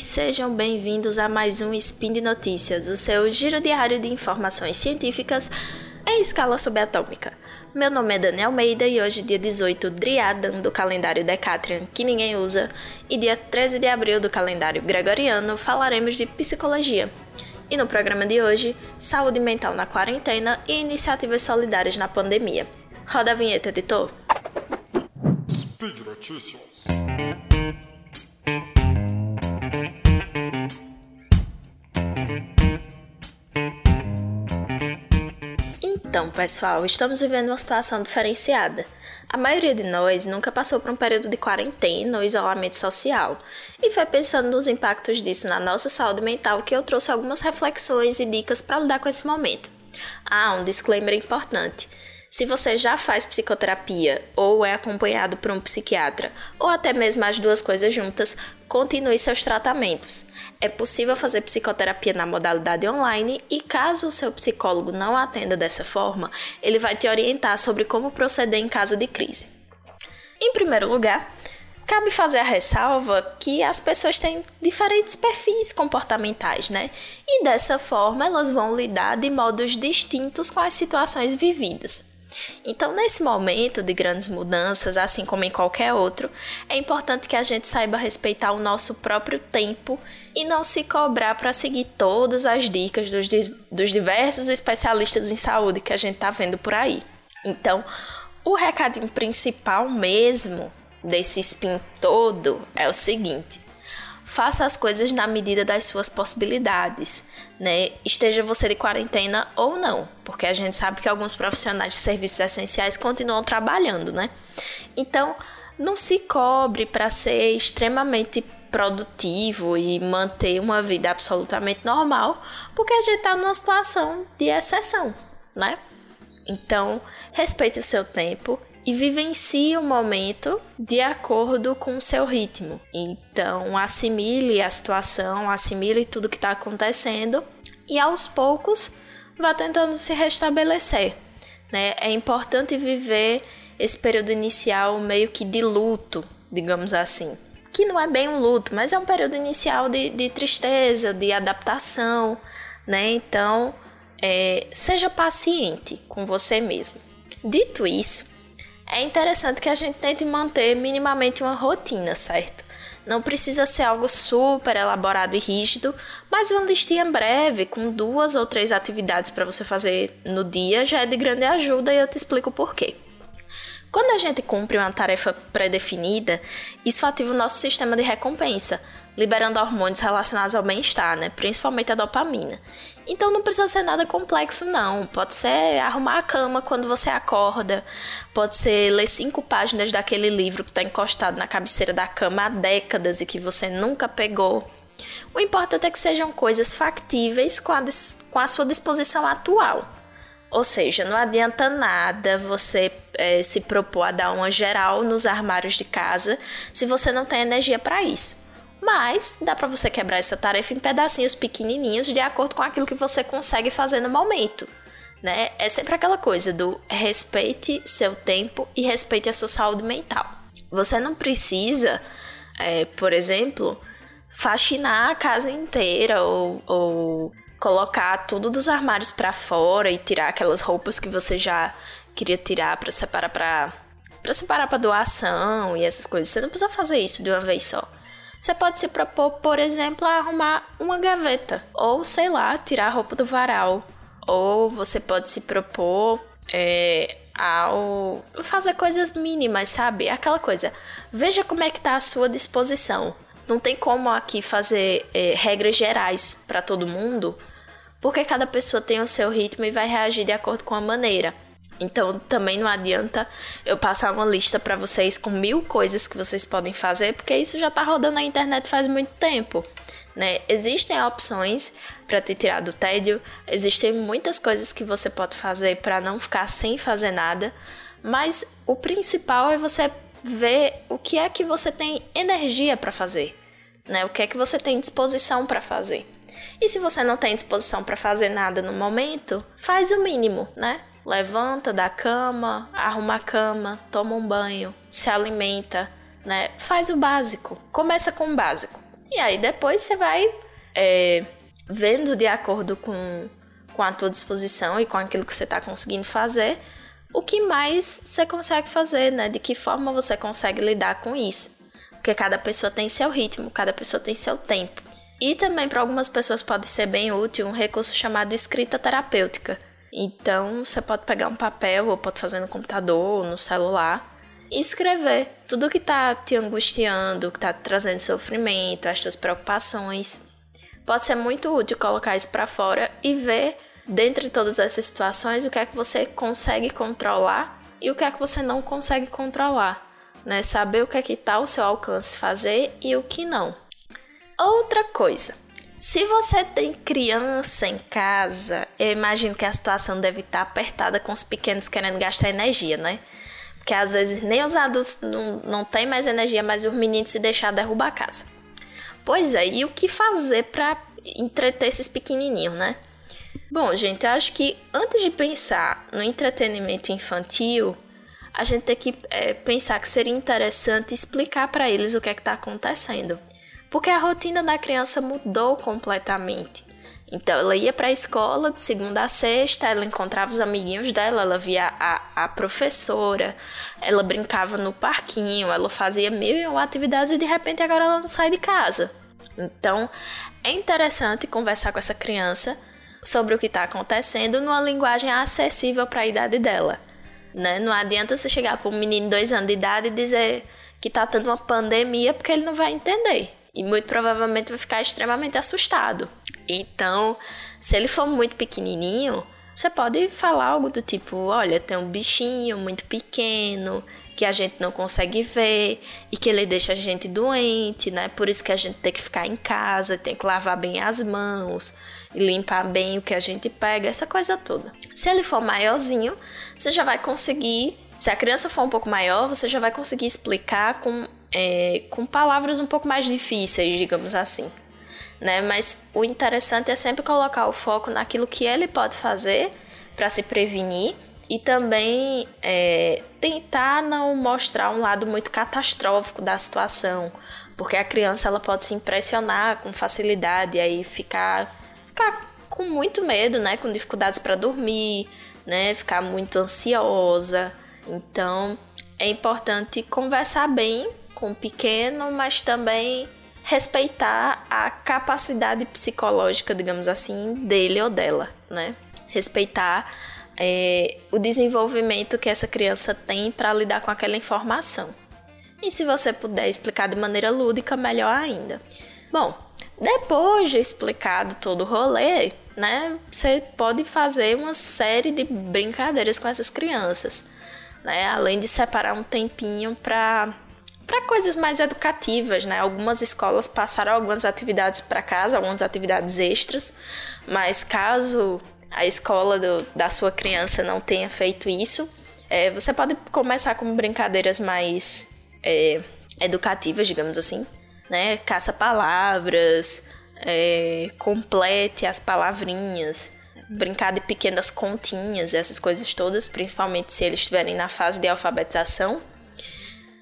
ouvintes, sejam bem-vindos a mais um Spin de Notícias, o seu giro diário de informações científicas em escala subatômica. Meu nome é Daniel Almeida e hoje, dia 18 Driadan do calendário Decatrian, que ninguém usa, e dia 13 de abril do calendário Gregoriano, falaremos de psicologia. E no programa de hoje, saúde mental na quarentena e iniciativas solidárias na pandemia. Roda a vinheta, editor. Speed Notícias. Então, pessoal, estamos vivendo uma situação diferenciada. A maioria de nós nunca passou por um período de quarentena ou isolamento social, e foi pensando nos impactos disso na nossa saúde mental que eu trouxe algumas reflexões e dicas para lidar com esse momento. Ah, um disclaimer importante. Se você já faz psicoterapia ou é acompanhado por um psiquiatra, ou até mesmo as duas coisas juntas, continue seus tratamentos. É possível fazer psicoterapia na modalidade online e, caso o seu psicólogo não atenda dessa forma, ele vai te orientar sobre como proceder em caso de crise. Em primeiro lugar, cabe fazer a ressalva que as pessoas têm diferentes perfis comportamentais, né? E dessa forma elas vão lidar de modos distintos com as situações vividas. Então, nesse momento de grandes mudanças, assim como em qualquer outro, é importante que a gente saiba respeitar o nosso próprio tempo e não se cobrar para seguir todas as dicas dos, dos diversos especialistas em saúde que a gente está vendo por aí. Então, o recadinho principal mesmo desse spin todo é o seguinte: faça as coisas na medida das suas possibilidades, né? Esteja você de quarentena ou não, porque a gente sabe que alguns profissionais de serviços essenciais continuam trabalhando, né? Então, não se cobre para ser extremamente produtivo e manter uma vida absolutamente normal, porque a gente está numa situação de exceção, né? Então, respeite o seu tempo e vivencie o momento de acordo com o seu ritmo. Então, assimile a situação, assimile tudo que está acontecendo e aos poucos vá tentando se restabelecer. Né? É importante viver esse período inicial meio que de luto, digamos assim. Que não é bem um luto, mas é um período inicial de, de tristeza, de adaptação, né? Então, é, seja paciente com você mesmo. Dito isso, é interessante que a gente tente manter minimamente uma rotina, certo? Não precisa ser algo super elaborado e rígido, mas uma listinha breve com duas ou três atividades para você fazer no dia já é de grande ajuda e eu te explico por quê. Quando a gente cumpre uma tarefa pré-definida, isso ativa o nosso sistema de recompensa, liberando hormônios relacionados ao bem-estar, né? principalmente a dopamina. Então não precisa ser nada complexo, não. Pode ser arrumar a cama quando você acorda, pode ser ler cinco páginas daquele livro que está encostado na cabeceira da cama há décadas e que você nunca pegou. O importante é que sejam coisas factíveis com a, com a sua disposição atual. Ou seja, não adianta nada você é, se propor a dar uma geral nos armários de casa se você não tem energia para isso. Mas dá para você quebrar essa tarefa em pedacinhos pequenininhos de acordo com aquilo que você consegue fazer no momento. Né? É sempre aquela coisa do respeite seu tempo e respeite a sua saúde mental. Você não precisa, é, por exemplo, faxinar a casa inteira ou, ou colocar tudo dos armários para fora e tirar aquelas roupas que você já queria tirar para separar para para separar para doação e essas coisas. Você não precisa fazer isso de uma vez só. Você pode se propor, por exemplo, a arrumar uma gaveta, ou sei lá, tirar a roupa do varal. Ou você pode se propor é, ao fazer coisas mínimas, sabe? Aquela coisa. Veja como é que tá a sua disposição. Não tem como aqui fazer é, regras gerais para todo mundo, porque cada pessoa tem o seu ritmo e vai reagir de acordo com a maneira. Então também não adianta eu passar uma lista para vocês com mil coisas que vocês podem fazer, porque isso já está rodando na internet faz muito tempo. Né? Existem opções para te tirar do tédio, existem muitas coisas que você pode fazer para não ficar sem fazer nada, mas o principal é você ver o que é que você tem energia para fazer, né? O que é que você tem disposição para fazer. E se você não tem disposição para fazer nada no momento, faz o mínimo, né? Levanta da cama, arruma a cama, toma um banho, se alimenta, né? Faz o básico. Começa com o básico. E aí depois você vai é, vendo de acordo com, com a tua disposição e com aquilo que você está conseguindo fazer, o que mais você consegue fazer, né? De que forma você consegue lidar com isso. Porque cada pessoa tem seu ritmo, cada pessoa tem seu tempo. E também para algumas pessoas pode ser bem útil um recurso chamado escrita terapêutica. Então você pode pegar um papel ou pode fazer no computador ou no celular e escrever tudo que está te angustiando, que está trazendo sofrimento, as suas preocupações. Pode ser muito útil colocar isso para fora e ver, dentre todas essas situações, o que é que você consegue controlar e o que é que você não consegue controlar. Né? Saber o que é que está ao seu alcance fazer e o que não. Outra coisa, se você tem criança em casa, eu imagino que a situação deve estar apertada com os pequenos querendo gastar energia, né? Porque às vezes nem os adultos não, não têm mais energia, mas os meninos se deixar derrubar a casa. Pois é, e o que fazer para entreter esses pequenininhos, né? Bom, gente, eu acho que antes de pensar no entretenimento infantil, a gente tem que é, pensar que seria interessante explicar para eles o que é que está acontecendo porque a rotina da criança mudou completamente. Então ela ia para a escola de segunda a sexta, ela encontrava os amiguinhos dela, ela via a, a professora, ela brincava no parquinho, ela fazia mil e uma atividades e de repente agora ela não sai de casa. Então é interessante conversar com essa criança sobre o que está acontecendo numa linguagem acessível para a idade dela. Né? Não adianta você chegar para um menino de dois anos de idade e dizer que está tendo uma pandemia porque ele não vai entender e muito provavelmente vai ficar extremamente assustado. Então, se ele for muito pequenininho, você pode falar algo do tipo: olha, tem um bichinho muito pequeno que a gente não consegue ver e que ele deixa a gente doente, né? Por isso que a gente tem que ficar em casa, tem que lavar bem as mãos e limpar bem o que a gente pega, essa coisa toda. Se ele for maiorzinho, você já vai conseguir. Se a criança for um pouco maior, você já vai conseguir explicar com é, com palavras um pouco mais difíceis, digamos assim. Né? Mas o interessante é sempre colocar o foco naquilo que ele pode fazer para se prevenir e também é, tentar não mostrar um lado muito catastrófico da situação, porque a criança ela pode se impressionar com facilidade e aí ficar, ficar com muito medo, né, com dificuldades para dormir, né, ficar muito ansiosa. Então é importante conversar bem com o pequeno, mas também respeitar a capacidade psicológica, digamos assim, dele ou dela, né? Respeitar é, o desenvolvimento que essa criança tem para lidar com aquela informação. E se você puder explicar de maneira lúdica, melhor ainda. Bom, depois de explicado todo o rolê, né, você pode fazer uma série de brincadeiras com essas crianças, né? Além de separar um tempinho para para coisas mais educativas, né? Algumas escolas passaram algumas atividades para casa, algumas atividades extras, mas caso a escola do, da sua criança não tenha feito isso, é, você pode começar com brincadeiras mais é, educativas, digamos assim, né? Caça palavras, é, complete as palavrinhas, brincar de pequenas continhas, essas coisas todas, principalmente se eles estiverem na fase de alfabetização.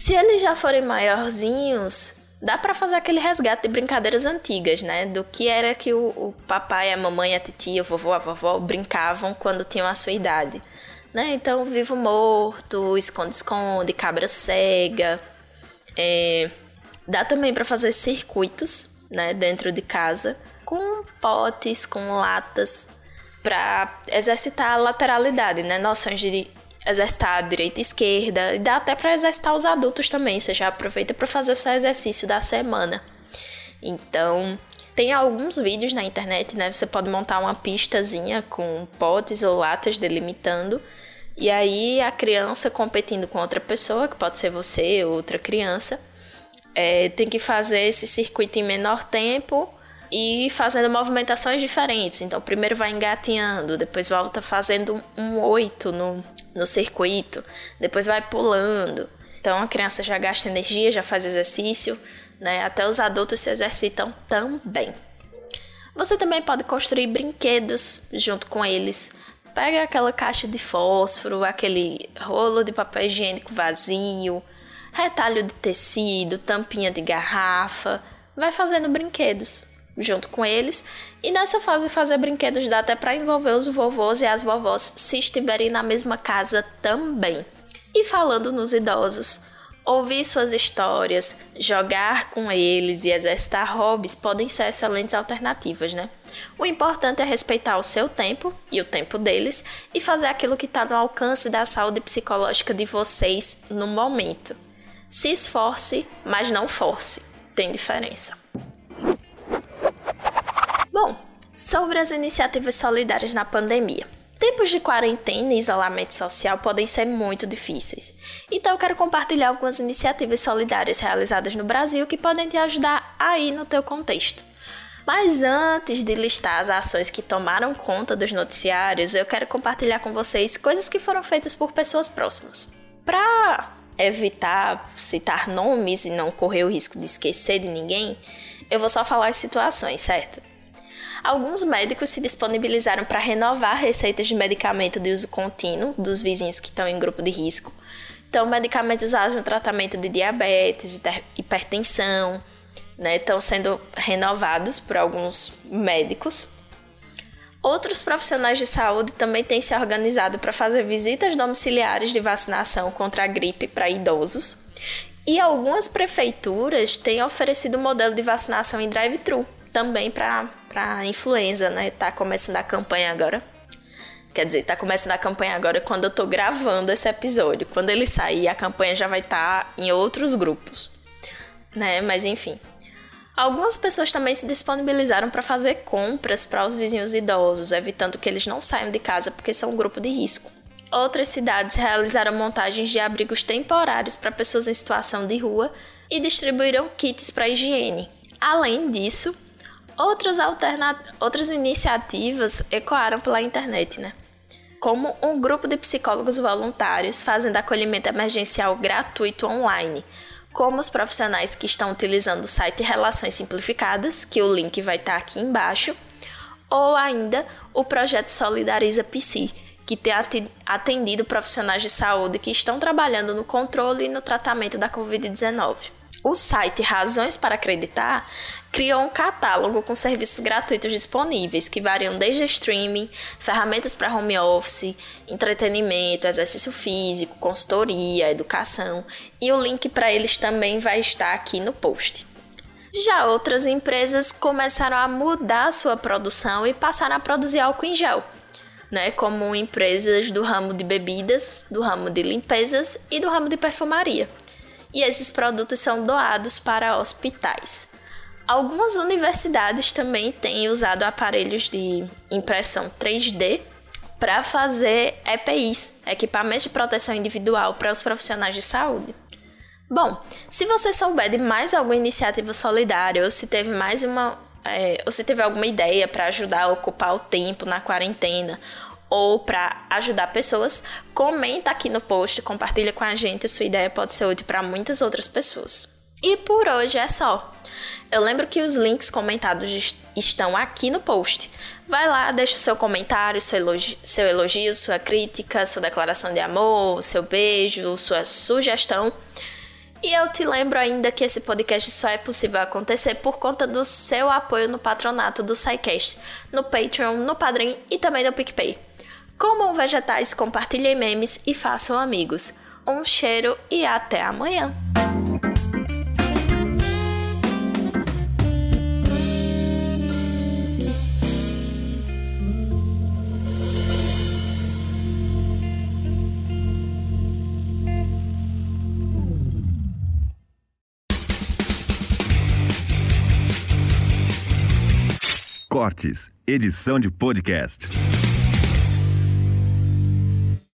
Se eles já forem maiorzinhos, dá para fazer aquele resgate de brincadeiras antigas, né? Do que era que o, o, papai, a mamãe, a titia, o vovô, a vovó brincavam quando tinham a sua idade. Né? Então, vivo morto, esconde-esconde, cabra cega. É... Dá também para fazer circuitos né, dentro de casa com potes, com latas, para exercitar a lateralidade, né? Noções de exercitar direita e esquerda, e dá até para exercitar os adultos também, você já aproveita para fazer o seu exercício da semana. Então, tem alguns vídeos na internet, né? Você pode montar uma pistazinha com potes ou latas delimitando, e aí a criança competindo com outra pessoa, que pode ser você ou outra criança, é, tem que fazer esse circuito em menor tempo e fazendo movimentações diferentes. Então, primeiro vai engatinhando, depois volta fazendo um oito no, no circuito, depois vai pulando. Então, a criança já gasta energia, já faz exercício, né? Até os adultos se exercitam também. Você também pode construir brinquedos junto com eles. Pega aquela caixa de fósforo, aquele rolo de papel higiênico vazio, retalho de tecido, tampinha de garrafa, vai fazendo brinquedos junto com eles. E nessa fase fazer brinquedos dá até para envolver os vovôs e as vovós se estiverem na mesma casa também. E falando nos idosos, ouvir suas histórias, jogar com eles e exercitar hobbies podem ser excelentes alternativas, né? O importante é respeitar o seu tempo e o tempo deles e fazer aquilo que está no alcance da saúde psicológica de vocês no momento. Se esforce, mas não force. Tem diferença. Bom, sobre as iniciativas solidárias na pandemia. Tempos de quarentena e isolamento social podem ser muito difíceis. Então eu quero compartilhar algumas iniciativas solidárias realizadas no Brasil que podem te ajudar aí no teu contexto. Mas antes de listar as ações que tomaram conta dos noticiários, eu quero compartilhar com vocês coisas que foram feitas por pessoas próximas. Para evitar citar nomes e não correr o risco de esquecer de ninguém, eu vou só falar as situações, certo? Alguns médicos se disponibilizaram para renovar receitas de medicamento de uso contínuo dos vizinhos que estão em grupo de risco. Então, medicamentos usados no tratamento de diabetes, hipertensão, né, estão sendo renovados por alguns médicos. Outros profissionais de saúde também têm se organizado para fazer visitas domiciliares de vacinação contra a gripe para idosos. E algumas prefeituras têm oferecido modelo de vacinação em drive-thru também para para influenza, né? Tá começando a campanha agora. Quer dizer, tá começando a campanha agora quando eu tô gravando esse episódio. Quando ele sair, a campanha já vai estar tá em outros grupos, né? Mas enfim. Algumas pessoas também se disponibilizaram para fazer compras para os vizinhos idosos, evitando que eles não saiam de casa porque são um grupo de risco. Outras cidades realizaram montagens de abrigos temporários para pessoas em situação de rua e distribuíram kits para higiene. Além disso, Outras. Outras iniciativas ecoaram pela internet, né? Como um grupo de psicólogos voluntários fazendo acolhimento emergencial gratuito online, como os profissionais que estão utilizando o site Relações Simplificadas, que o link vai estar aqui embaixo, ou ainda o projeto Solidariza PC, que tem atendido profissionais de saúde que estão trabalhando no controle e no tratamento da Covid-19. O site Razões para Acreditar criou um catálogo com serviços gratuitos disponíveis, que variam desde streaming, ferramentas para home office, entretenimento, exercício físico, consultoria, educação, e o link para eles também vai estar aqui no post. Já outras empresas começaram a mudar sua produção e passaram a produzir álcool em gel, né, como empresas do ramo de bebidas, do ramo de limpezas e do ramo de perfumaria e esses produtos são doados para hospitais. Algumas universidades também têm usado aparelhos de impressão 3D para fazer EPIs, equipamentos de proteção individual para os profissionais de saúde. Bom, se você souber de mais alguma iniciativa solidária ou se teve mais uma é, ou se teve alguma ideia para ajudar a ocupar o tempo na quarentena ou para ajudar pessoas, comenta aqui no post, compartilha com a gente, sua ideia pode ser útil para muitas outras pessoas. E por hoje é só. Eu lembro que os links comentados estão aqui no post. Vai lá, deixa o seu comentário, seu elogio, seu elogio, sua crítica, sua declaração de amor, seu beijo, sua sugestão. E eu te lembro ainda que esse podcast só é possível acontecer por conta do seu apoio no patronato do SciCast, no Patreon, no Padrim e também no PicPay. Comam vegetais, compartilhem memes e façam amigos. Um cheiro e até amanhã! Cortes, edição de podcast.